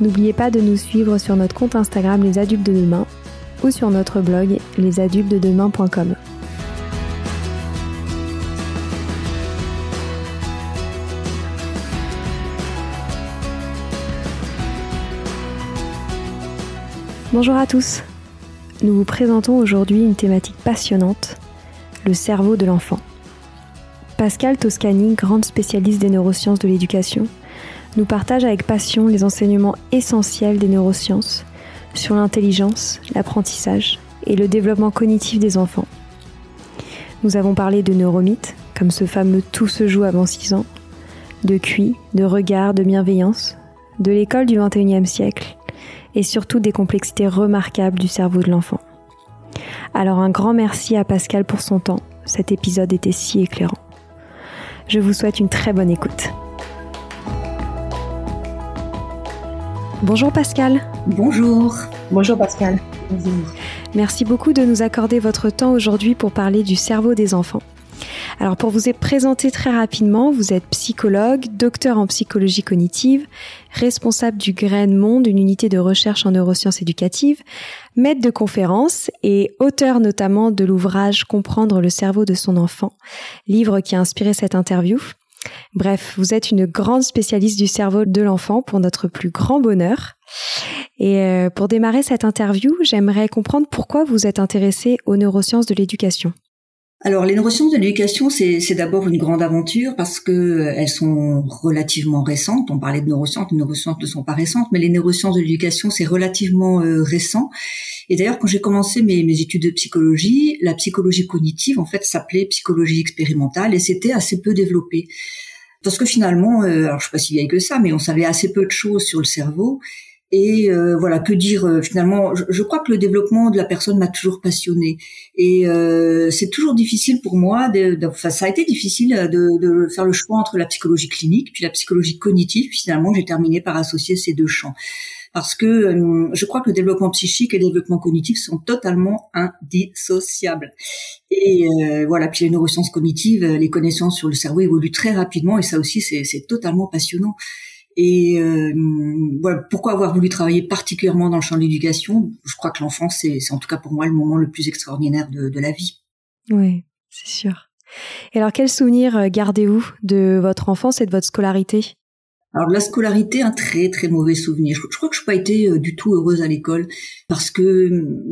N'oubliez pas de nous suivre sur notre compte Instagram Les Adultes de Demain ou sur notre blog lesadultesdedemain.com. Bonjour à tous. Nous vous présentons aujourd'hui une thématique passionnante, le cerveau de l'enfant. Pascal Toscani, grande spécialiste des neurosciences de l'éducation, nous partage avec passion les enseignements essentiels des neurosciences sur l'intelligence, l'apprentissage et le développement cognitif des enfants. Nous avons parlé de neuromythes, comme ce fameux tout se joue avant 6 ans, de QI, de regard, de bienveillance, de l'école du 21e siècle et surtout des complexités remarquables du cerveau de l'enfant. Alors un grand merci à Pascal pour son temps, cet épisode était si éclairant. Je vous souhaite une très bonne écoute. Bonjour Pascal. Bonjour. Bonjour Pascal. Bonjour. Merci beaucoup de nous accorder votre temps aujourd'hui pour parler du cerveau des enfants. Alors pour vous présenter très rapidement, vous êtes psychologue, docteur en psychologie cognitive, responsable du Grain Monde, une unité de recherche en neurosciences éducatives, maître de conférences et auteur notamment de l'ouvrage Comprendre le cerveau de son enfant, livre qui a inspiré cette interview. Bref, vous êtes une grande spécialiste du cerveau de l'enfant pour notre plus grand bonheur. Et euh, pour démarrer cette interview, j'aimerais comprendre pourquoi vous êtes intéressé aux neurosciences de l'éducation. Alors les neurosciences de l'éducation, c'est d'abord une grande aventure parce que euh, elles sont relativement récentes. On parlait de neurosciences, les neurosciences ne sont pas récentes, mais les neurosciences de l'éducation, c'est relativement euh, récent. Et d'ailleurs, quand j'ai commencé mes, mes, études de psychologie, la psychologie cognitive, en fait, s'appelait psychologie expérimentale et c'était assez peu développé. Parce que finalement, euh, alors je suis pas si vieille que ça, mais on savait assez peu de choses sur le cerveau. Et euh, voilà, que dire euh, finalement je, crois que le développement de la personne m'a toujours passionné. Et euh, c'est toujours difficile pour moi, de, enfin, ça a été difficile de, de, faire le choix entre la psychologie clinique puis la psychologie cognitive. Finalement, j'ai terminé par associer ces deux champs parce que je crois que le développement psychique et le développement cognitif sont totalement indissociables. Et voilà, puis les neurosciences cognitives, les connaissances sur le cerveau évoluent très rapidement et ça aussi c'est totalement passionnant. Et euh, voilà, pourquoi avoir voulu travailler particulièrement dans le champ de l'éducation? Je crois que l'enfance, c'est, en tout cas pour moi le moment le plus extraordinaire de, de la vie. Oui, c'est sûr. Et alors, quel souvenir euh, gardez-vous de votre enfance et de votre scolarité? Alors la scolarité, un très très mauvais souvenir. Je, crois que je n'ai pas été euh, du tout heureuse à l'école parce que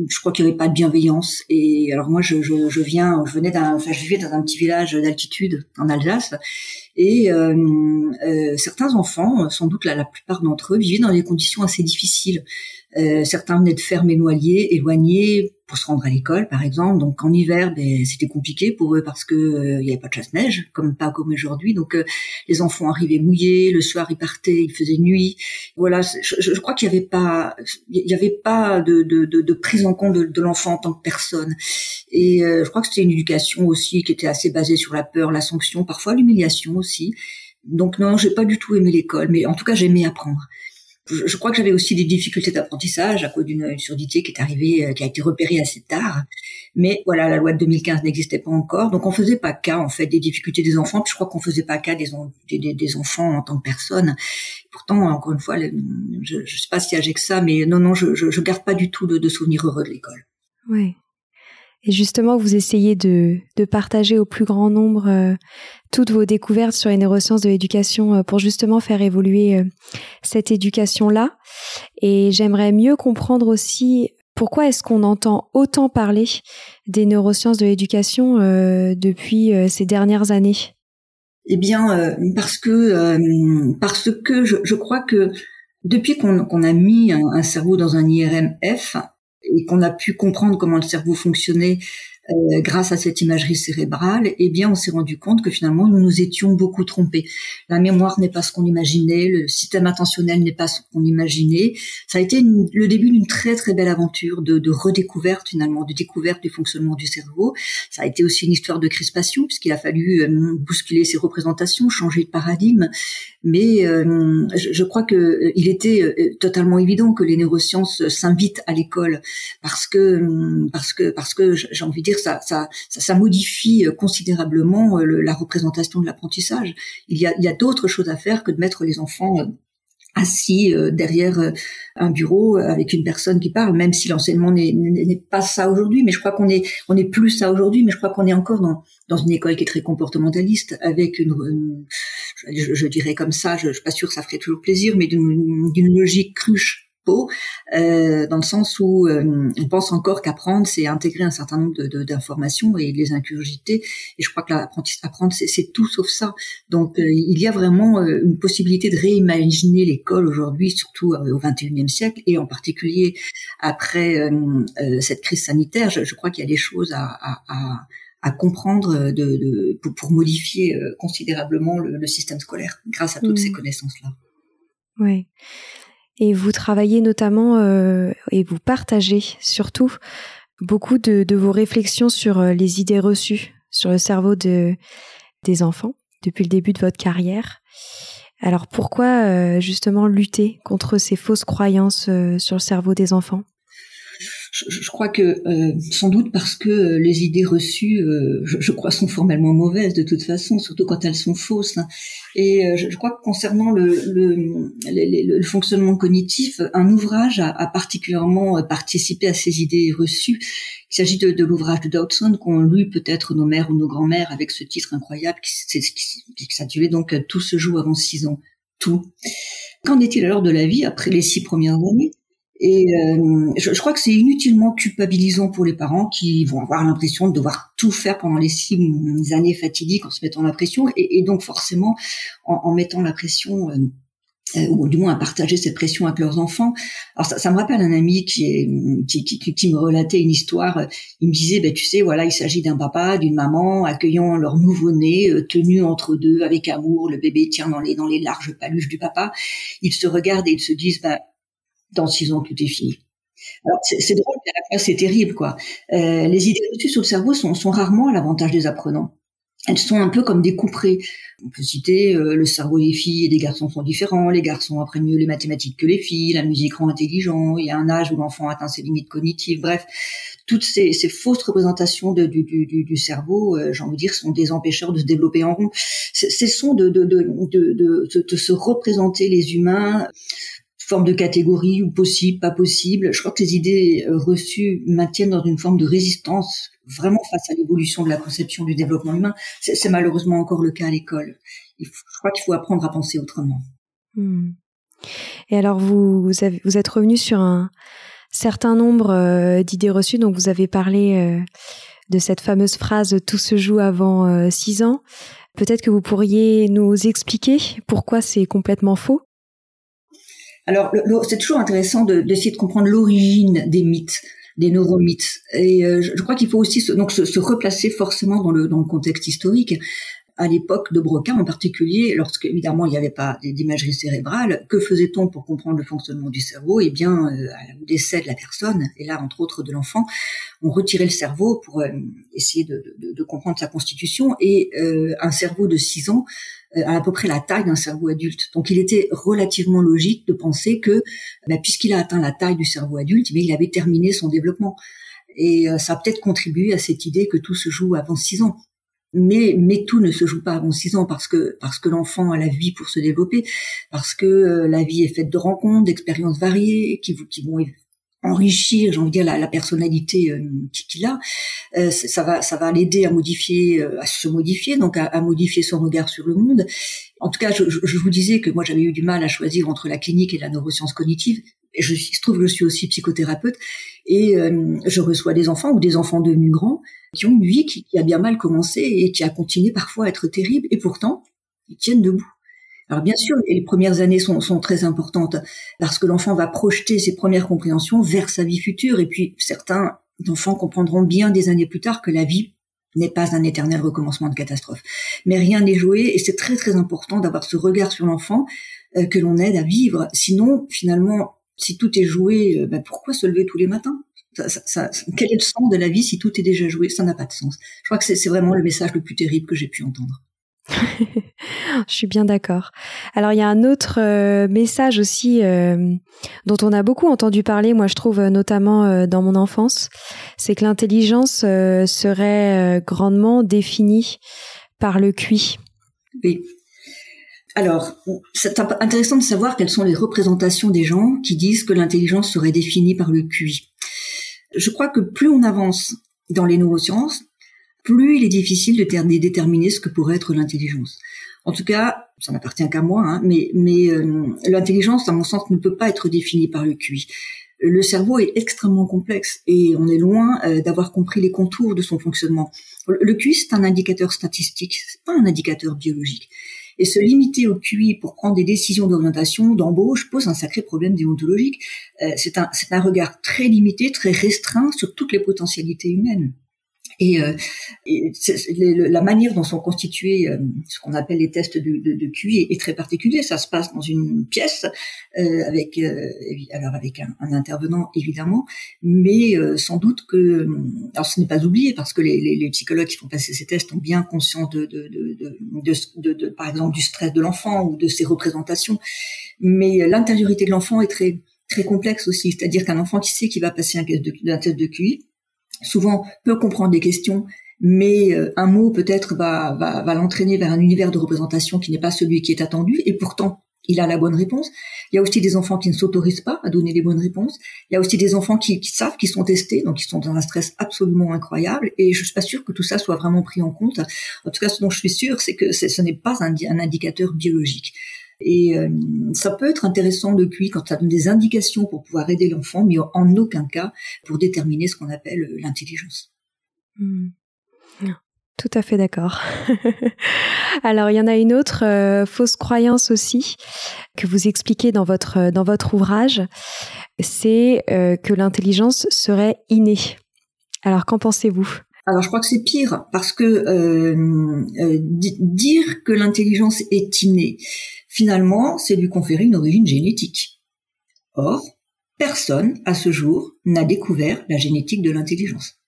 je crois qu'il n'y avait pas de bienveillance. Et alors moi, je, je, je viens, je venais d'un, enfin je vivais dans un petit village d'altitude en Alsace et euh, euh, certains enfants, sans doute la, la plupart d'entre eux, vivaient dans des conditions assez difficiles. Euh, certains venaient de fermes éloignées, éloignées pour se rendre à l'école, par exemple. Donc en hiver, ben, c'était compliqué pour eux parce que euh, il n'y avait pas de chasse-neige, comme pas comme aujourd'hui. Donc euh, les enfants arrivaient mouillés, le soir ils partaient, il faisait nuit. Voilà, je, je crois qu'il n'y avait pas, il y avait pas de, de, de, de prise en compte de, de l'enfant en tant que personne. Et je crois que c'était une éducation aussi qui était assez basée sur la peur, la sanction, parfois l'humiliation aussi. Donc non, j'ai pas du tout aimé l'école, mais en tout cas j'aimais apprendre. Je, crois que j'avais aussi des difficultés d'apprentissage à cause d'une surdité qui est arrivée, euh, qui a été repérée assez tard. Mais voilà, la loi de 2015 n'existait pas encore, donc on faisait pas cas en fait des difficultés des enfants. Puis je crois qu'on faisait pas cas des, des, des, enfants en tant que personne. Pourtant, encore une fois, je, je sais pas si âgé que ça, mais non, non, je, je, je garde pas du tout de, de souvenirs heureux de l'école. Oui. Et justement, vous essayez de, de partager au plus grand nombre euh, toutes vos découvertes sur les neurosciences de l'éducation euh, pour justement faire évoluer euh, cette éducation-là. Et j'aimerais mieux comprendre aussi pourquoi est-ce qu'on entend autant parler des neurosciences de l'éducation depuis ces dernières années? Eh bien, parce que parce que je, je crois que depuis qu'on a mis un, un cerveau dans un IRMF, et qu'on a pu comprendre comment le cerveau fonctionnait euh, grâce à cette imagerie cérébrale, eh bien, on s'est rendu compte que finalement, nous nous étions beaucoup trompés. La mémoire n'est pas ce qu'on imaginait, le système attentionnel n'est pas ce qu'on imaginait. Ça a été le début d'une très très belle aventure de, redécouverte finalement, de découverte du fonctionnement du cerveau. Ça a été aussi une histoire de crispation puisqu'il a fallu euh, bousculer ses représentations, changer de paradigme. Mais euh, je, je, crois que il était totalement évident que les neurosciences s'invitent à l'école parce que parce que parce que j'ai envie de dire ça, ça, ça, modifie euh, considérablement euh, la représentation de l'apprentissage. Il y a, il y a d'autres choses à faire que de mettre les enfants euh, assis derrière un bureau avec une personne qui parle, même si l'enseignement n'est pas ça aujourd'hui. Mais je crois qu'on est on est plus ça aujourd'hui. Mais je crois qu'on est encore dans dans une école qui est très comportementaliste, avec une, je, dirais comme ça, je, je suis pas sûre que ça ferait toujours plaisir, mais d'une logique cruche euh, dans le sens où euh, on pense encore qu'apprendre, c'est intégrer un certain nombre d'informations de, et les incurgiter. Et je crois que l'apprendre, c'est tout sauf ça. Donc, euh, il y a vraiment une possibilité de réimaginer l'école aujourd'hui, surtout au XXIe siècle, et en particulier après cette crise sanitaire. Je, je crois qu'il y a des choses à, à, à à comprendre de, de pour, pour, modifier considérablement le, le, système scolaire grâce à toutes ces mmh. connaissances-là. Oui. Et vous travaillez notamment euh, et vous partagez surtout beaucoup de, vos réflexions sur euh, les idées reçues sur le cerveau de, des enfants depuis le début de votre carrière. Alors pourquoi euh, justement lutter contre ces fausses croyances sur le cerveau des enfants? Je, crois que euh, sans doute parce que euh, les idées reçues, euh, je, crois, sont formellement mauvaises de toute façon, surtout quand elles sont fausses. Hein. Et je, crois que concernant le, le, le, fonctionnement cognitif, un ouvrage a, a, particulièrement participé à ces idées reçues. Il s'agit de, de l'ouvrage de Dodson qu'ont lu peut-être nos mères ou nos grands-mères avec ce titre incroyable qui, qui, qui s'intitulait donc Tout se joue avant six ans. Tout. Qu'en est-il alors de la vie après les six premières années? Et euh, je, je, crois que c'est inutilement culpabilisant pour les parents qui vont avoir l'impression de devoir tout faire pendant les six années fatidiques en se mettant la pression, et, donc forcément en, en, mettant la pression. Euh, euh, ou du moins à partager cette pression avec leurs enfants. Alors ça, ça me rappelle un ami qui, est, qui, qui, qui, me relatait une histoire. Il me disait, ben tu sais, voilà, il s'agit d'un papa, d'une maman accueillant leur nouveau-né, euh, tenu entre deux avec amour. Le bébé tient dans les dans les larges paluches du papa. Ils se regardent et ils se disent, ben dans six ans, tout est fini. Alors c'est drôle, mais à la c'est terrible, quoi. Euh, les idées reçues sur le cerveau sont, sont rarement à l'avantage des apprenants. Elles sont un peu comme des couperets. On peut citer euh, le cerveau des filles et des garçons sont différents. Les garçons apprennent mieux les mathématiques que les filles. La musique rend intelligent. Il y a un âge où l'enfant atteint ses limites cognitives. Bref, toutes ces, ces fausses représentations de, du, du, du, cerveau, euh, j'ai envie de dire, sont des empêcheurs de se développer en rond. Cessons de, de, de, de, de se représenter les humains forme de catégorie ou possible, pas possible. Je crois que les idées euh, reçues maintiennent dans une forme de résistance vraiment face à l'évolution de la conception du développement humain. C'est malheureusement encore le cas à l'école. Je crois qu'il faut apprendre à penser autrement. Hmm. Et alors vous, vous, êtes revenu sur un certain nombre euh, d'idées reçues. Donc vous avez parlé euh, de cette fameuse phrase "tout se joue avant six ans". Peut-être que vous pourriez nous expliquer pourquoi c'est complètement faux? Alors, c'est toujours intéressant d'essayer de, comprendre l'origine des mythes, des neuromythes. Et euh, je, crois qu'il faut aussi se, donc se, replacer forcément dans le, dans le contexte historique à l'époque de Broca en particulier, lorsque évidemment il n'y avait pas d'imagerie cérébrale, que faisait-on pour comprendre le fonctionnement du cerveau? Eh bien, euh, au décès de la personne, et là entre autres de l'enfant, on retirait le cerveau pour euh, essayer de, de, de, comprendre sa constitution, et euh, un cerveau de 6 ans a à peu près la taille d'un cerveau adulte. Donc il était relativement logique de penser que, bah, puisqu'il a atteint la taille du cerveau adulte, mais il avait terminé son développement. Et ça a peut-être contribué à cette idée que tout se joue avant 6 ans mais mais tout ne se joue pas avant six ans parce que parce que l'enfant a la vie pour se développer, parce que euh, la vie est faite de rencontres, d'expériences variées qui, qui vont enrichir, j'ai envie de dire, la, la personnalité euh, qu'il a. Euh, ça va ça va l'aider à modifier, à se modifier, donc à, à, modifier son regard sur le monde. En tout cas, je, je vous disais que moi j'avais eu du mal à choisir entre la clinique et la neuroscience cognitive. Je, il trouve que je suis aussi psychothérapeute et je reçois des enfants ou des enfants devenus grands qui ont une vie qui, a bien mal commencé et qui a continué parfois à être terrible, et pourtant, ils tiennent debout. Alors bien sûr, les premières années sont, sont très importantes parce que l'enfant va projeter ses premières compréhensions vers sa vie future, et puis certains d'enfants comprendront bien des années plus tard que la vie n'est pas un éternel recommencement de catastrophe. Mais rien n'est joué et c'est très très important d'avoir ce regard sur l'enfant euh, que l'on aide à vivre. Sinon, finalement, si tout est joué, euh, ben, pourquoi se lever tous les matins? Ça, Quel est le sens de la vie si tout est déjà joué? Ça n'a pas de sens. Je crois que c'est vraiment le message le plus terrible que j'ai pu entendre. Je suis bien d'accord. Alors il y a un autre euh, message aussi euh, dont on a beaucoup entendu parler, moi je trouve euh, notamment dans mon enfance, c'est que l'intelligence serait grandement définie par le QI. Oui. Alors, c'est intéressant de savoir quelles sont les représentations des gens qui disent que l'intelligence serait définie par le QI. Je crois que plus on avance dans les neurosciences, plus il est difficile de déterminer ce que pourrait être l'intelligence. En tout cas, ça n'appartient qu'à moi, hein, mais, mais euh, l'intelligence, à mon sens, ne peut pas être définie par le QI. Le cerveau est extrêmement complexe et on est loin euh, d'avoir compris les contours de son fonctionnement. Le QI, c'est un indicateur statistique, c'est pas un indicateur biologique. Et se limiter au QI pour prendre des décisions d'orientation, d'embauche, pose un sacré problème déontologique. Euh, c'est un, un regard très limité, très restreint sur toutes les potentialités humaines. Et, euh, la manière dont sont constitués euh, ce qu'on appelle les tests de, QI est, très particulier. Ça se passe dans une pièce euh, avec euh, alors avec un, intervenant évidemment, mais euh, sans doute que alors ce n'est pas oublié parce que les, psychologues qui font passer ces tests ont bien conscience de, de, par exemple du stress de l'enfant ou de ses représentations, mais l'intériorité de l'enfant est très très complexe aussi. C'est-à-dire qu'un enfant qui sait qu'il va passer un test de QI souvent peut comprendre des questions, mais euh, un mot peut-être va, va, va l'entraîner vers un univers de représentation qui n'est pas celui qui est attendu, et pourtant il a la bonne réponse. Il y a aussi des enfants qui ne s'autorisent pas à donner les bonnes réponses. Il y a aussi des enfants qui, savent qu'ils sont testés, donc ils sont dans un stress absolument incroyable. Et je suis pas sûre que tout ça soit vraiment pris en compte. En tout cas, ce dont je suis sûre, c'est que ce n'est pas un, un, indicateur biologique. Et euh, ça peut être intéressant depuis quand ça donne des indications pour pouvoir aider l'enfant, mais en aucun cas pour déterminer ce qu'on appelle euh, l'intelligence. Hmm. Tout à fait d'accord. Alors il y en a une autre euh, fausse croyance aussi que vous expliquez dans votre dans votre ouvrage, c'est que l'intelligence serait innée. Alors qu'en pensez-vous? Alors je crois que c'est pire parce que euh, euh, dire que l'intelligence est innée, finalement, c'est lui conférer une origine génétique. Or, personne à ce jour n'a découvert la génétique de l'intelligence.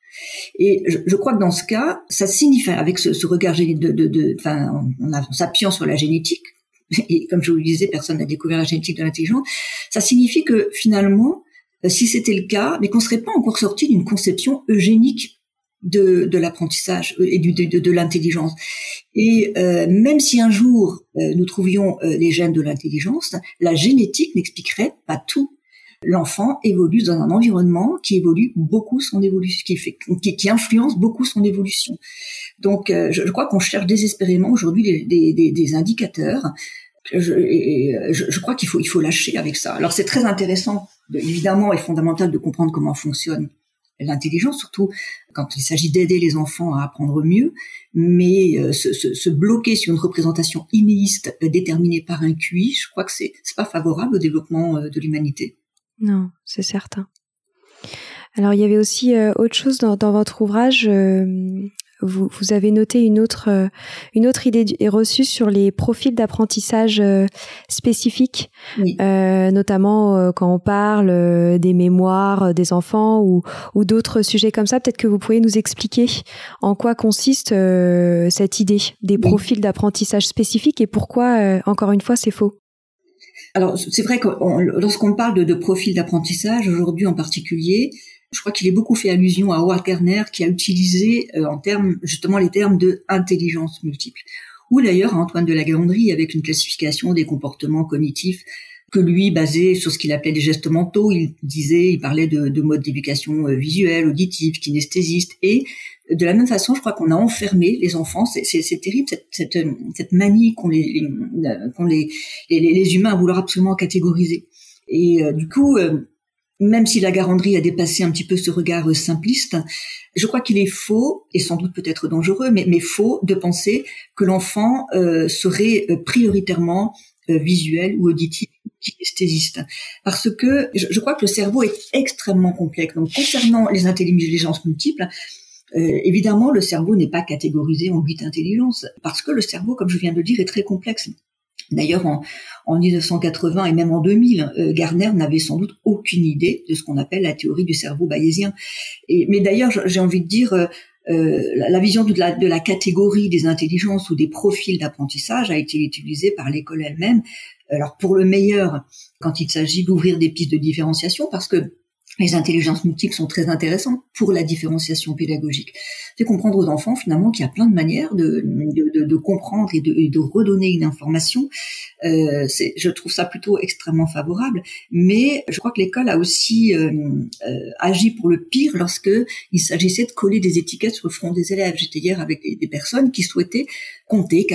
Et je, crois que dans ce cas, ça signifie, avec ce, regard de, de, de, enfin, en, en s'appuyant sur la génétique, et comme je vous le disais, personne n'a découvert la génétique de l'intelligence, ça signifie que finalement, euh, si c'était le cas, mais qu'on serait pas encore sorti d'une conception eugénique de, de l'apprentissage et du, de, de l'intelligence. Et euh, même si un jour euh, nous trouvions euh, les gènes de l'intelligence, la génétique n'expliquerait pas tout. L'enfant évolue dans un environnement qui évolue beaucoup son évolution, qui, fait, qui, qui influence beaucoup son évolution. Donc, je, je, crois qu'on cherche désespérément aujourd'hui des, des, des, indicateurs. Je, je, je crois qu'il faut, il faut lâcher avec ça. Alors, c'est très intéressant, évidemment, et fondamental de comprendre comment fonctionne l'intelligence, surtout quand il s'agit d'aider les enfants à apprendre mieux, mais euh, se, bloquer sur une représentation inéiste euh, déterminée par un QI, je crois que c'est c'est pas favorable au développement euh, de l'humanité. Non, c'est certain. Alors il y avait aussi autre chose dans, dans votre ouvrage vous, vous, avez noté une autre, euh, une autre idée reçue sur les profils d'apprentissage euh, spécifiques, euh, notamment quand on parle des mémoires des enfants ou, ou d'autres sujets comme ça. Peut-être que vous pourriez nous expliquer en quoi consiste cette idée des profils d'apprentissage spécifiques et pourquoi, encore une fois, c'est faux? Alors, c'est vrai que lorsqu'on parle de, de profil d'apprentissage, aujourd'hui en particulier, je crois qu'il est beaucoup fait allusion à Howard Gardner qui a utilisé euh, en termes justement les termes de intelligence multiple. Ou d'ailleurs à Antoine de la Galandrie avec une classification des comportements cognitifs que lui, basé sur ce qu'il appelait les gestes mentaux, il disait, il parlait de, de modes d'éducation euh, visuelle, auditive, kinestésiste, et de la même façon, je crois qu'on a enfermé les enfants. C'est terrible cette, cette, manie qu'ont les, les, les, les, humains à vouloir absolument catégoriser. Et euh, du coup, même si la garanderie a dépassé un petit peu ce regard simpliste, je crois qu'il est faux, et sans doute peut-être dangereux, mais, faux de penser que l'enfant euh, serait euh, prioritairement euh, visuel ou auditif kinesthésiste, parce que je, crois que le cerveau est extrêmement complexe. Donc concernant les intelligences multiples, euh, évidemment, le cerveau n'est pas catégorisé en huit intelligences, parce que le cerveau, comme je viens de le dire, est très complexe. D'ailleurs, en, en 1980 et même en 2000, euh, Garner n'avait sans doute aucune idée de ce qu'on appelle la théorie du cerveau bayésien. Et, mais d'ailleurs, j'ai envie de dire, euh, euh, la, vision de la, de la, catégorie des intelligences ou des profils d'apprentissage a été utilisée par l'école elle-même. Alors pour le meilleur, quand il s'agit d'ouvrir des pistes de différenciation, parce que les intelligences multiples sont très intéressantes pour la différenciation pédagogique. C'est comprendre aux enfants finalement qu'il y a plein de manières de, de, de, comprendre et de, de, redonner une information. Euh, je trouve ça plutôt extrêmement favorable. Mais je crois que l'école a aussi euh, euh, agi pour le pire lorsque il s'agissait de coller des étiquettes sur le front des élèves. J'étais hier avec des, personnes qui souhaitaient compter,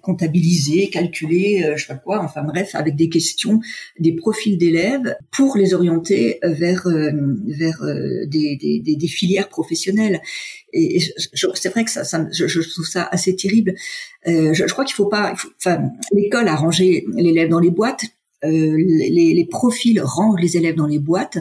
comptabiliser, calculer, euh, je sais pas quoi, enfin bref, avec des questions, des profils d'élèves pour les orienter vers euh, vers euh, des, filières professionnelles. Et, c'est vrai que ça, je, trouve ça assez terrible. Euh, je, crois qu'il faut pas. l'école a rangé l'élève dans les boîtes euh, les, les, profils rangent les élèves dans les boîtes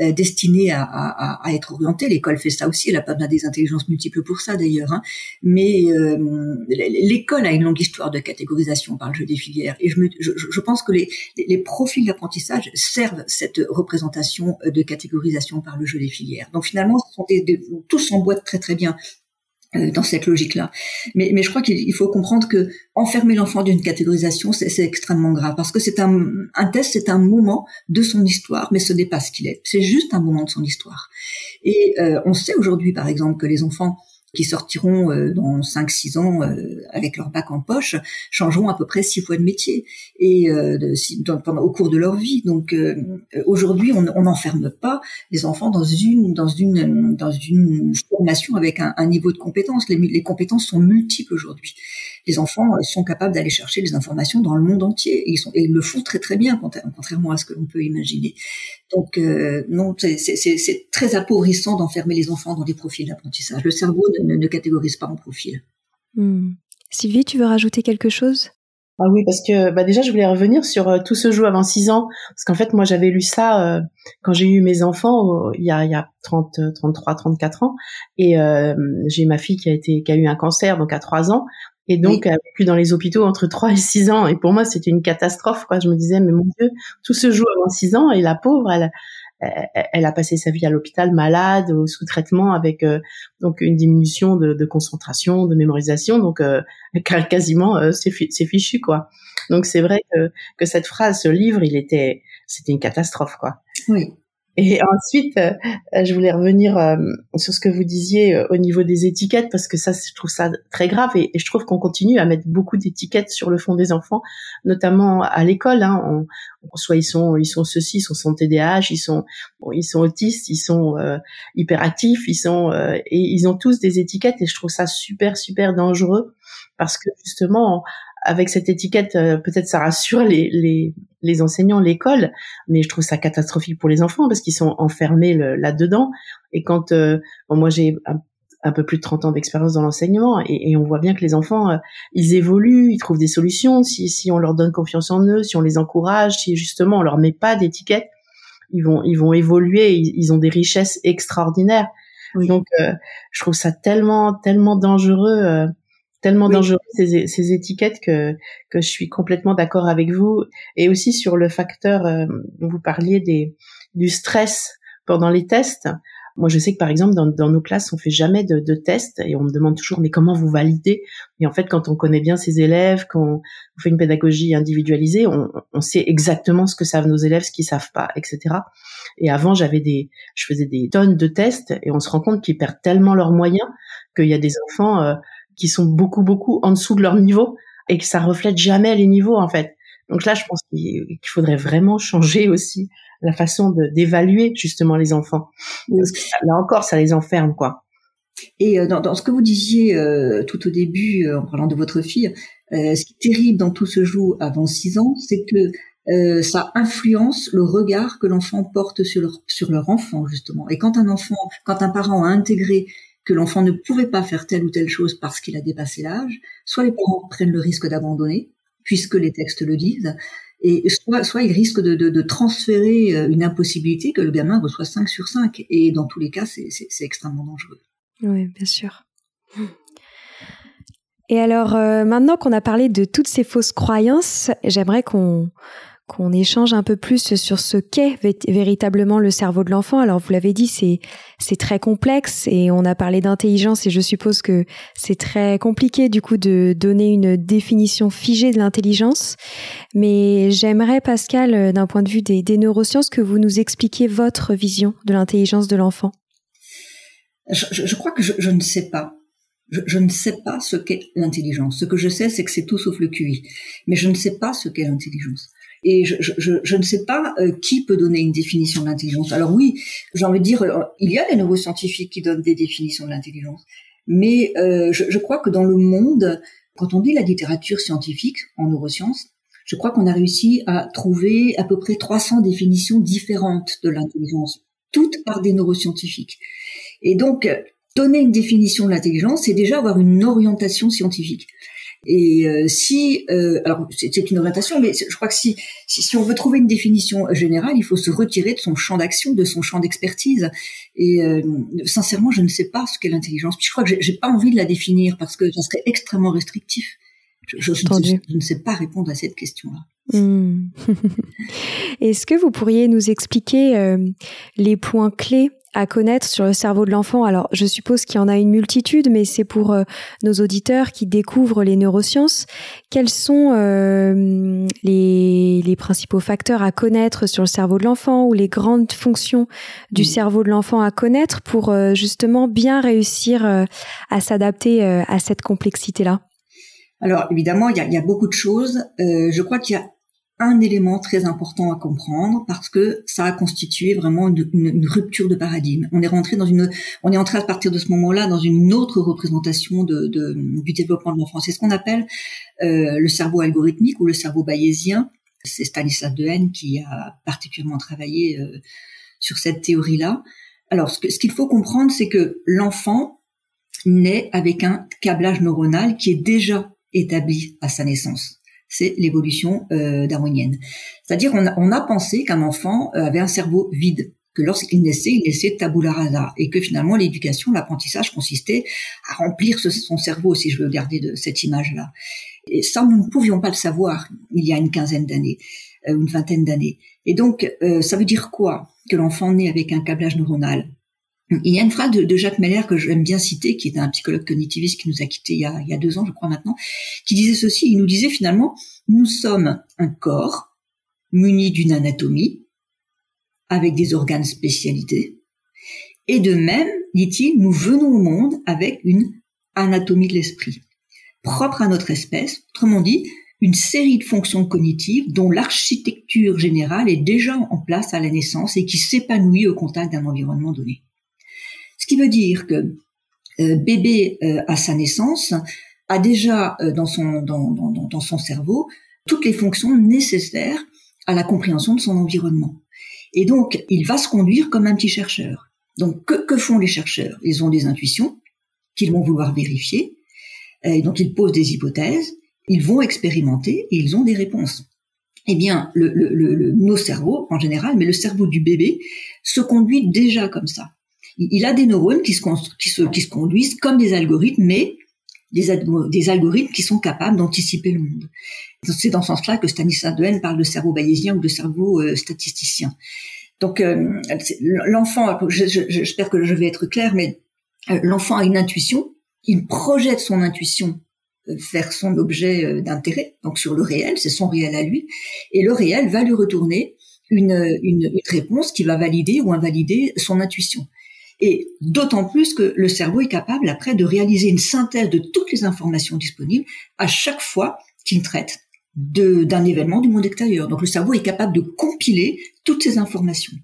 euh, destinés à, à, à, être orientés. L'école fait ça aussi, elle a pas besoin des intelligences multiples pour ça d'ailleurs. Hein. Mais euh, l'école a une longue histoire de catégorisation par le jeu des filières. Et je, me, je, je pense que les, les profils d'apprentissage servent cette représentation de catégorisation par le jeu des filières. Donc finalement, ce sont des, tous très très bien euh, dans cette logique-là. Mais, mais je crois qu'il faut comprendre que enfermer l'enfant d'une catégorisation, c'est extrêmement grave parce que c'est un, un test, c'est un moment de son histoire, mais ce n'est pas ce qu'il est. C'est juste un moment de son histoire. Et euh, on sait aujourd'hui, par exemple, que les enfants qui sortiront euh, dans 5-6 ans euh, avec leur bac en poche changeront à peu près six fois de métier et euh, au cours de leur vie. Donc aujourd'hui, on n'enferme pas les enfants dans une dans une dans une formation avec un, niveau de compétence. Les compétences sont multiples aujourd'hui les enfants euh, sont capables d'aller chercher des informations dans le monde entier et ils, sont, et ils le font très très bien, contrairement à ce que l'on peut imaginer. Donc euh, non, c'est très appauvrissant d'enfermer les enfants dans des profils d'apprentissage. Le cerveau ne, ne, catégorise pas en profil. Hmm. Sylvie, tu veux rajouter quelque chose? Ah oui, parce que bah déjà, je voulais revenir sur euh, tout ce jeu avant 6 ans, parce qu'en fait, moi, j'avais lu ça euh, quand j'ai eu mes enfants, il, y a, il y a 30, 33, 34 ans, et euh, j'ai ma fille qui a été qui a eu un cancer, donc à 3 ans, et donc elle a vécu dans les hôpitaux entre 3 et 6 ans, et pour moi, c'était une catastrophe, quoi. Je me disais, mais mon Dieu, tout se joue avant 6 ans, et la pauvre, elle, elle a passé sa vie à l'hôpital malade ou sous traitement avec euh, donc une diminution de, de, concentration, de mémorisation, donc euh, quasiment euh, c'est fichu quoi. Donc c'est vrai que, que cette phrase, ce livre, il était, c'était une catastrophe quoi. Oui. Et ensuite, euh, euh, je voulais revenir euh, sur ce que vous disiez au niveau des étiquettes, parce que ça, je trouve ça très grave, et, je trouve qu'on continue à mettre beaucoup d'étiquettes sur le fond des enfants, notamment à l'école. Hein, soit ils sont, ils sont ceci, ils sont TDAH, ils sont, ils sont autistes, ils sont hyperactifs, ils sont, et ils ont tous des étiquettes, et je trouve ça super, super dangereux, parce que justement, avec cette étiquette, euh, peut-être ça rassure les, les, les enseignants, l'école, mais je trouve ça catastrophique pour les enfants parce qu'ils sont enfermés là-dedans. Et quand euh, moi j'ai un, peu plus de 30 ans d'expérience dans l'enseignement et, et, on voit bien que les enfants, euh, ils évoluent, ils trouvent des solutions si, si on leur donne confiance en eux, si on les encourage, si justement on leur met pas d'étiquette, ils vont ils vont évoluer, ils, ont des richesses extraordinaires. Donc je trouve ça tellement tellement dangereux tellement dangereux ces, ces, étiquettes que que je suis complètement d'accord avec vous. Et aussi sur le facteur euh, vous parliez des du stress pendant les tests. Moi je sais que par exemple dans, dans nos classes on fait jamais de, de, tests et on me demande toujours mais comment vous validez? Et en fait quand on connaît bien ses élèves quand on fait une pédagogie individualisée on, on sait exactement ce que savent nos élèves ce qu'ils savent pas etc et avant j'avais des je faisais des tonnes de tests et on se rend compte qu'ils perdent tellement leurs moyens qu'il y a des enfants euh, qui sont beaucoup beaucoup en dessous de leur niveau et que ça reflète jamais les niveaux en fait. Donc là, je pense qu'il faudrait vraiment changer aussi la façon d'évaluer justement les enfants. Parce que là encore, ça les enferme quoi. Et euh, dans, dans, ce que vous disiez euh, tout au début euh, en parlant de votre fille, ce qui est terrible dans tout ce jeu avant 6 ans, c'est que ça influence le regard que l'enfant porte sur leur, sur leur enfant justement. Et quand un enfant, quand un parent a intégré que l'enfant ne pouvait pas faire telle ou telle chose parce qu'il a dépassé l'âge, soit les parents prennent le risque d'abandonner, puisque les textes le disent, Et soit, soit il risque de, de, de, transférer euh, une impossibilité que le gamin reçoit 5 sur 5. Et dans tous les cas, c'est extrêmement dangereux. Oui, bien sûr. Et alors, euh, maintenant qu'on a parlé de toutes ces fausses croyances, j'aimerais qu'on qu'on échange un peu plus sur ce qu'est véritablement le cerveau de l'enfant. Alors vous l'avez dit, c'est très complexe et on a parlé d'intelligence et je suppose que c'est très compliqué du coup de donner une définition figée de l'intelligence. Mais j'aimerais Pascal, d'un point de vue des, neurosciences, que vous nous expliquiez votre vision de l'intelligence de l'enfant. Je, crois que je, je ne sais pas. Je, je, ne sais pas ce qu'est l'intelligence. Ce que je sais, c'est que c'est tout sauf le QI. Mais je ne sais pas ce qu'est l'intelligence. Et je, je, je, ne sais pas euh, qui peut donner une définition de l'intelligence. Alors oui, j'ai envie de dire, euh, il y a des neuroscientifiques qui donnent des définitions de l'intelligence. Mais euh, je, crois que dans le monde, quand on dit la littérature scientifique en neurosciences, je crois qu'on a réussi à trouver à peu près 300 définitions différentes de l'intelligence, toutes par des neuroscientifiques. Et donc, donner une définition de l'intelligence, c'est déjà avoir une orientation scientifique. Et euh, si, euh, alors c'est une orientation, mais je crois que si, si, on veut trouver une définition générale, il faut se retirer de son champ d'action, de son champ d'expertise. Et euh, sincèrement, je ne sais pas ce qu'est l'intelligence. je crois que j'ai pas envie de la définir parce que ça serait extrêmement restrictif. Je, je, je, ne, sais, pas répondre à cette question-là. Hmm. Est-ce que vous pourriez nous expliquer les points clés à connaître sur le cerveau de l'enfant Alors, je suppose qu'il y en a une multitude, mais c'est pour euh, nos auditeurs qui découvrent les neurosciences. Quels sont euh, les, les, principaux facteurs à connaître sur le cerveau de l'enfant ou les grandes fonctions du cerveau de l'enfant à connaître pour euh, justement bien réussir à s'adapter à cette complexité-là? Alors évidemment, il y a, y a beaucoup de choses. je crois qu'il y a un élément très important à comprendre parce que ça a constitué vraiment une, rupture de paradigme. On est rentré dans une, on est entré à partir de ce moment-là dans une autre représentation de, de du développement de l'enfant. C'est ce qu'on appelle euh, le cerveau algorithmique ou le cerveau bayésien. C'est Stanislas Dehaene qui a particulièrement travaillé euh, sur cette théorie-là. Alors, ce qu'il faut comprendre, c'est que l'enfant naît avec un câblage neuronal qui est déjà établi à sa naissance c'est l'évolution euh, darwinienne. C'est-à-dire on a, on a pensé qu'un enfant euh, avait un cerveau vide, que lorsqu'il naissait, il naissait tabula rasa, et que finalement l'éducation, l'apprentissage consistait à remplir son cerveau, si je veux garder de cette image-là. Et ça, nous ne pouvions pas le savoir il y a une quinzaine d'années, euh, une vingtaine d'années. Et donc, euh, ça veut dire quoi Que l'enfant naît avec un câblage neuronal? Il y a une phrase de, Jacques Meller que j'aime bien citer, qui est un psychologue cognitiviste qui nous a quittés il y a, il y a deux ans, je crois maintenant, qui disait ceci, il nous disait finalement, nous sommes un corps muni d'une anatomie, avec des organes spécialisés, et de même, dit-il, nous venons au monde avec une anatomie de l'esprit, propre à notre espèce, autrement dit, une série de fonctions cognitives dont l'architecture générale est déjà en place à la naissance et qui s'épanouit au contact d'un environnement donné. Qui veut dire que euh, bébé euh, à sa naissance a déjà euh, dans son dans, dans, dans, son cerveau toutes les fonctions nécessaires à la compréhension de son environnement. Et donc, il va se conduire comme un petit chercheur. Donc, que, que font les chercheurs? Ils ont des intuitions qu'ils vont vouloir vérifier. Et donc, ils posent des hypothèses, ils vont expérimenter et ils ont des réponses. Eh bien, le, le, le, nos cerveaux en général, mais le cerveau du bébé se conduit déjà comme ça il a des neurones qui se, conduisent comme des algorithmes, mais des, algorithmes qui sont capables d'anticiper le monde. C'est dans ce sens-là que Stanislas Dehaene parle de cerveau bayésien ou de cerveau euh, statisticien. Donc euh, l'enfant, j'espère que je vais être clair, mais euh, l'enfant a une intuition, il projette son intuition vers son objet d'intérêt, donc sur le réel, c'est son réel à lui, et le réel va lui retourner une réponse qui va valider ou invalider son intuition. Et d'autant plus que le cerveau est capable après de réaliser une synthèse de toutes les informations disponibles à chaque fois qu'il traite d'un événement du monde extérieur. Donc le cerveau est capable de compiler toutes ces informations.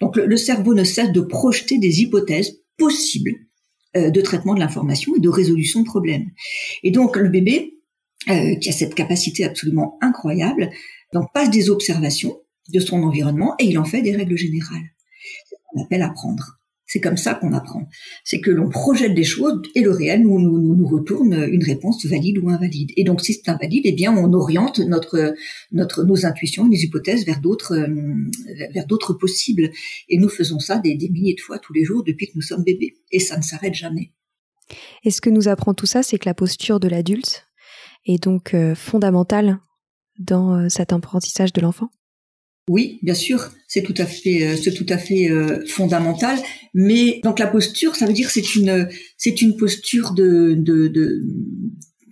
Donc le, cerveau ne cesse de projeter des hypothèses possibles euh, de traitement de l'information et de résolution de problèmes. Et donc le bébé, euh, qui a cette capacité absolument incroyable, donc passe des observations de son environnement et il en fait des règles générales. C'est ce qu'on appelle apprendre. C'est comme ça qu'on apprend. C'est que l'on projette des choses et le réel nous, nous, nous retourne une réponse valide ou invalide. Et donc si c'est invalide, eh bien on oriente notre, notre, nos intuitions, les hypothèses vers d'autres, euh, vers d'autres possibles. Et nous faisons ça des, des milliers de fois tous les jours depuis que nous sommes bébés. Et ça ne s'arrête jamais. Et ce que nous apprend tout ça, c'est que la posture de l'adulte est donc euh, fondamentale dans euh, cet apprentissage de l'enfant? Oui, bien sûr, c'est tout à fait, euh, c'est tout à fait euh, fondamental. Mais donc la posture, ça veut dire c'est une, c'est une posture de de, de,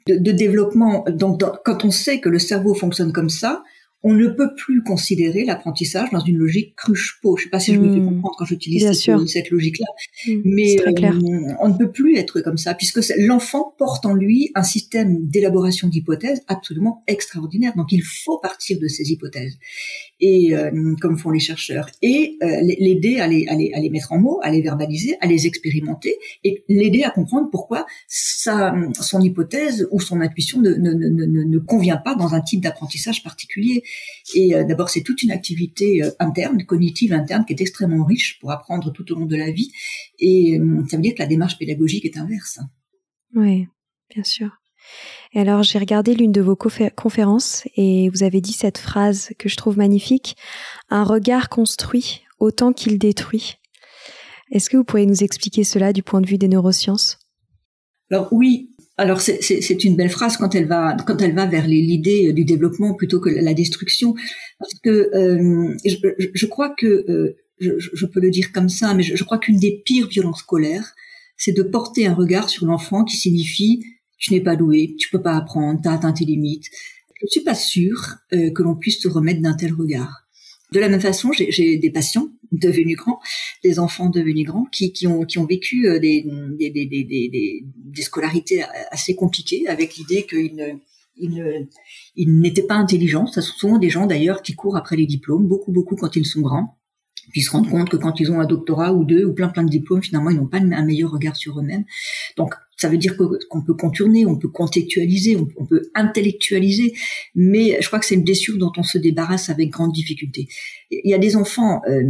de, développement. Donc quand on sait que le cerveau fonctionne comme ça, on ne peut plus considérer l'apprentissage dans une logique cruche-pot. Je sais pas si je me fais hmm. comprendre quand j'utilise cette, cette logique-là, hmm. mais euh, on ne peut plus être comme ça puisque l'enfant porte en lui un système d'élaboration d'hypothèses absolument extraordinaire. Donc il faut partir de ces hypothèses et euh, comme font les chercheurs et euh, l'aider à les, à, les, à les mettre en mots, à les verbaliser, à les expérimenter et l'aider à comprendre pourquoi sa, son hypothèse ou son intuition ne, ne, ne, ne convient pas dans un type d'apprentissage particulier. Et euh, d'abord, c'est toute une activité euh, interne, cognitive interne, qui est extrêmement riche pour apprendre tout au long de la vie. Et euh, ça veut dire que la démarche pédagogique est inverse. Oui, bien sûr. Et alors, j'ai regardé l'une de vos conférences et vous avez dit cette phrase que je trouve magnifique. Un regard construit autant qu'il détruit. Est-ce que vous pourriez nous expliquer cela du point de vue des neurosciences? Alors oui, alors c'est une belle phrase quand elle va quand elle va vers l'idée du développement plutôt que la destruction, parce que euh, je, crois que euh, je, peux le dire comme ça, mais je, crois qu'une des pires violences scolaires, c'est de porter un regard sur l'enfant qui signifie tu n'es pas doué, tu peux pas apprendre, tu as atteint tes limites. Je suis pas sûre euh, que l'on puisse se remettre d'un tel regard. De la même façon, j'ai des patients devenus grands, des enfants devenus grands, qui, qui, ont, qui ont vécu euh, des, des, des, des, des scolarités assez compliquées, avec l'idée qu'ils ils, ils n'étaient pas intelligents. Ce sont souvent des gens d'ailleurs qui courent après les diplômes, beaucoup, beaucoup quand ils sont grands puis se rendent compte que quand ils ont un doctorat ou deux ou plein plein de diplômes, finalement, ils n'ont pas un meilleur regard sur eux-mêmes. Donc, ça veut dire qu'on peut contourner, on peut contextualiser, on, peut intellectualiser, mais je crois que c'est une blessure dont on se débarrasse avec grande difficulté. Il y a des enfants euh,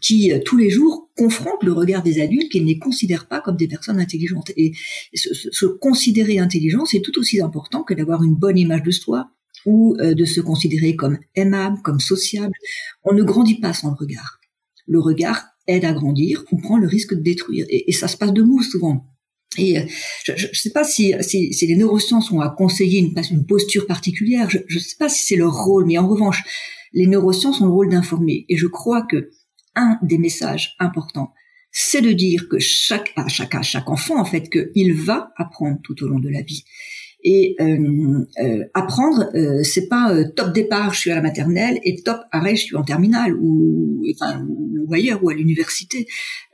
qui, tous les jours, confrontent le regard des adultes qu'ils ne les considèrent pas comme des personnes intelligentes. Et se, se considérer intelligent, c'est tout aussi important que d'avoir une bonne image de soi, ou euh, de se considérer comme aimable, comme sociable. On ne grandit pas sans le regard le regard aide à grandir, on prend le risque de détruire. Et, ça se passe de mou souvent. Et euh, je ne sais pas si, les neurosciences ont à conseiller une, une posture particulière, je ne sais pas si c'est leur rôle, mais en revanche, les neurosciences ont le rôle d'informer. Et je crois que un des messages importants, c'est de dire que chaque, à chaque, à chaque enfant, en fait, qu'il va apprendre tout au long de la vie. Et euh, euh, apprendre, euh, c'est pas euh, top départ, je suis à la maternelle, et top arrêt, je suis en terminale ou, enfin, ou ailleurs ou à l'université.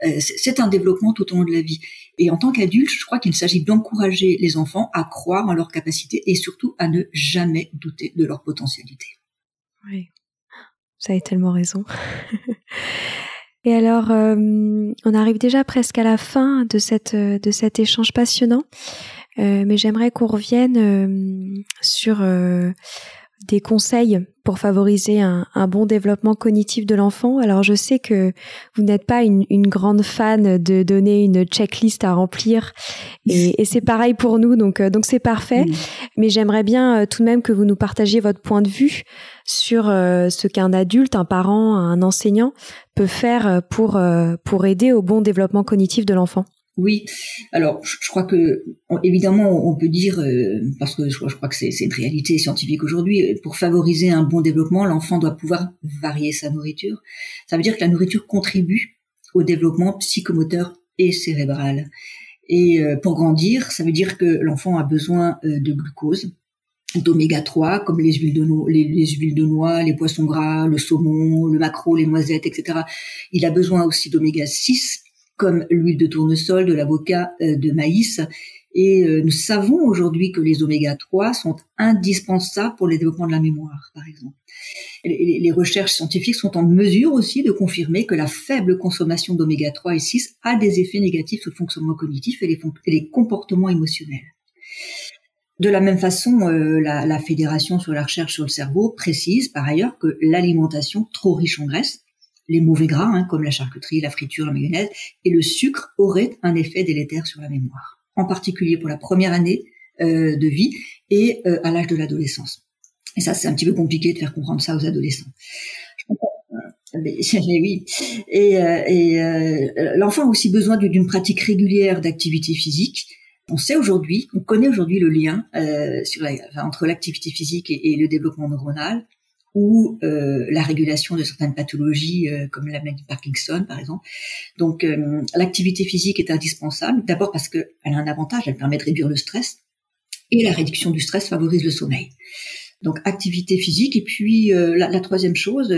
Euh, c'est un développement tout au long de la vie. Et en tant qu'adulte, je crois qu'il s'agit d'encourager les enfants à croire en leurs capacités et surtout à ne jamais douter de leur potentialité. Oui, ça a tellement raison. Et alors, on arrive déjà presque à la fin de, cette, de cet échange passionnant. Euh, mais j'aimerais qu'on revienne euh, sur euh, des conseils pour favoriser un, un, bon développement cognitif de l'enfant. Alors je sais que vous n'êtes pas une, une, grande fan de donner une checklist à remplir et, et c'est pareil pour nous, donc donc c'est parfait. Mais j'aimerais bien tout de même que vous nous partagiez votre point de vue sur ce qu'un adulte, un parent, un enseignant peut faire pour pour aider au bon développement cognitif de l'enfant. Oui, alors je, crois que évidemment on peut dire euh, parce que je, crois que c'est une réalité scientifique aujourd'hui pour favoriser un bon développement, l'enfant doit pouvoir varier sa nourriture. Ça veut dire que la nourriture contribue au développement psychomoteur et cérébral. Et euh, pour grandir, ça veut dire que l'enfant a besoin euh, de glucose, d'oméga 3 comme les huiles de noix, les, les, huiles de noix, les poissons gras, le saumon, le maquereau, les noisettes, etc. Il a besoin aussi d'oméga 6 comme l'huile de tournesol, de l'avocat, euh, de maïs. Et euh, nous savons aujourd'hui que les oméga 3 sont indispensables pour le développement de la mémoire, par exemple. les, recherches scientifiques sont en mesure aussi de confirmer que la faible consommation d'oméga 3 et 6 a des effets négatifs sur le fonctionnement cognitif et les, comportements émotionnels. De la même façon, euh, la, la Fédération sur la recherche sur le cerveau précise par ailleurs que l'alimentation trop riche en graisse les mauvais gras, hein, comme la charcuterie, la friture, la mayonnaise, et le sucre aurait un effet délétère sur la mémoire, en particulier pour la première année euh, de vie et euh, à l'âge de l'adolescence. Et ça, c'est un petit peu compliqué de faire comprendre ça aux adolescents. Mais, oui. Et, euh, et l'enfant a aussi besoin d'une pratique régulière d'activité physique. On sait aujourd'hui, on connaît aujourd'hui le lien sur la, entre l'activité physique et, le développement neuronal ou euh, la régulation de certaines pathologies euh, comme la maladie de Parkinson par exemple. Donc euh, l'activité physique est indispensable d'abord parce qu'elle a un avantage, elle permet de réduire le stress et la réduction du stress favorise le sommeil. Donc activité physique et puis la, la, troisième chose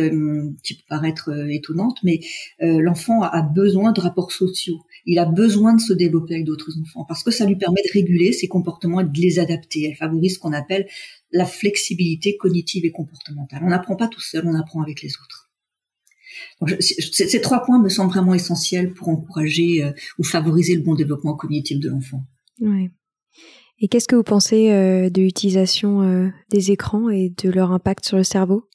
qui peut paraître étonnante, mais l'enfant a besoin de rapports sociaux. Il a besoin de se développer avec d'autres enfants parce que ça lui permet de réguler ses comportements et de les adapter. Elle favorise ce qu'on appelle la flexibilité cognitive et comportementale. On n'apprend pas tout seul, on apprend avec les autres. ces trois points me semblent vraiment essentiels pour encourager euh, ou favoriser le bon développement cognitif de l'enfant. Et qu'est-ce que vous pensez euh, de l'utilisation euh, des écrans et de leur impact sur le cerveau?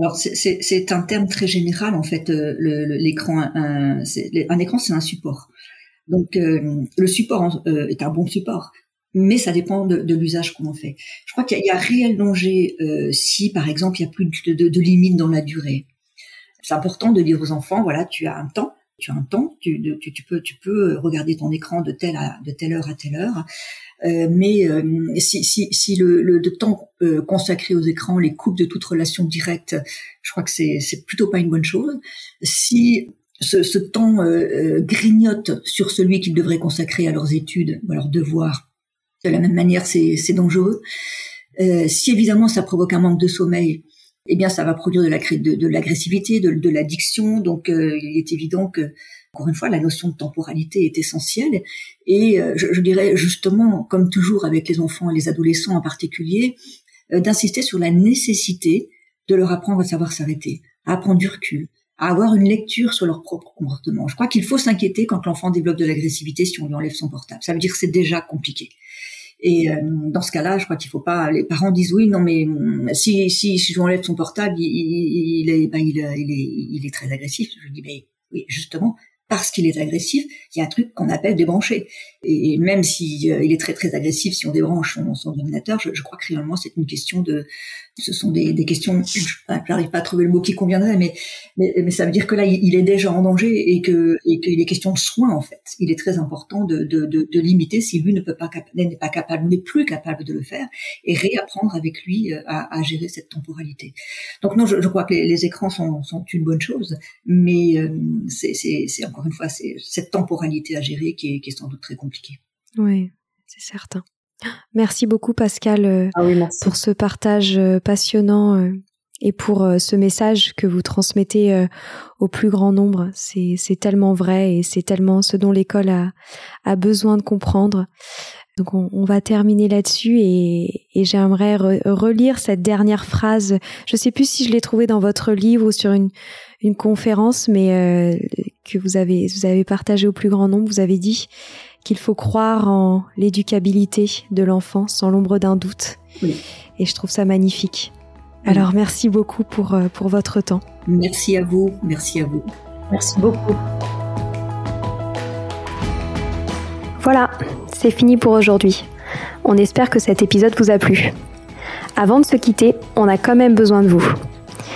Alors c'est un terme très général en fait. L'écran, un, un, écran c'est un support. Donc le support est un bon support mais ça dépend de, de l'usage qu'on en fait. Je crois qu'il y, y, a réel danger euh, si, par exemple, il y a plus de, de, de limites dans la durée. C'est important de dire aux enfants, voilà, tu as un temps, tu as un temps, tu, tu, tu, peux, tu peux regarder ton écran de telle, à, de telle heure à telle heure. Euh, mais euh, si, si, si le, le, temps euh, consacré aux écrans les coupe de toute relation directe, je crois que c'est, c'est plutôt pas une bonne chose. Si ce, ce temps euh, grignote sur celui qu'ils devraient consacrer à leurs études ou à leurs devoirs, de la même manière, c'est dangereux. Euh, si évidemment ça provoque un manque de sommeil, eh bien ça va produire de l'agressivité, de, de, de l'addiction. Donc euh, il est évident que, encore une fois, la notion de temporalité est essentielle. Et euh, je, je, dirais justement, comme toujours avec les enfants et les adolescents en particulier, euh, d'insister sur la nécessité de leur apprendre à savoir s'arrêter, à apprendre du recul, à avoir une lecture sur leur propre comportement. Je crois qu'il faut s'inquiéter quand l'enfant développe de l'agressivité si on lui enlève son portable. Ça veut dire que c'est déjà compliqué. Et euh, dans ce cas-là, je crois qu'il faut pas. Les parents disent oui, non, mais hum, si si, si je lui enlève son portable, il, il, est, ben, il, est il est très agressif. Je dis mais oui, justement, parce qu'il est agressif, il y a un truc qu'on appelle débrancher. Et même si euh, il est très très agressif, si on débranche son, son ordinateur, je, crois que réellement c'est une question de, ce sont des, questions. Je n'arrive pas à trouver le mot qui conviendrait, mais, mais, ça veut dire que là il, est déjà en danger et que et qu'il est question de soins en fait. Il est très important de, de, limiter si lui ne peut pas n'est pas capable, n'est plus capable de le faire et réapprendre avec lui euh, à, gérer cette temporalité. Donc non, je, crois que les, écrans sont, sont une bonne chose, mais euh, c'est encore une fois c'est cette temporalité à gérer qui est, qui est sans doute très compliquée. Oui, c'est certain. Merci beaucoup Pascal euh, ah oui, pour ce partage euh, passionnant euh, et pour ce message que vous transmettez au plus grand nombre. C'est tellement vrai et c'est tellement ce dont l'école a, a besoin de comprendre. Donc on, on va terminer là-dessus et, et j'aimerais re, relire cette dernière phrase. Je sais plus si je l'ai trouvée dans votre livre ou sur une, une conférence, mais euh, que vous avez vous avez partagé au plus grand nombre. Vous avez dit qu'il faut croire en l'éducabilité de l'enfant sans l'ombre d'un doute. Oui. Et je trouve ça magnifique. Oui. Alors merci beaucoup pour, euh, pour votre temps. Merci à vous, merci à vous. Merci beaucoup. Voilà, c'est fini pour aujourd'hui. On espère que cet épisode vous a plu. Avant de se quitter, on a quand même besoin de vous.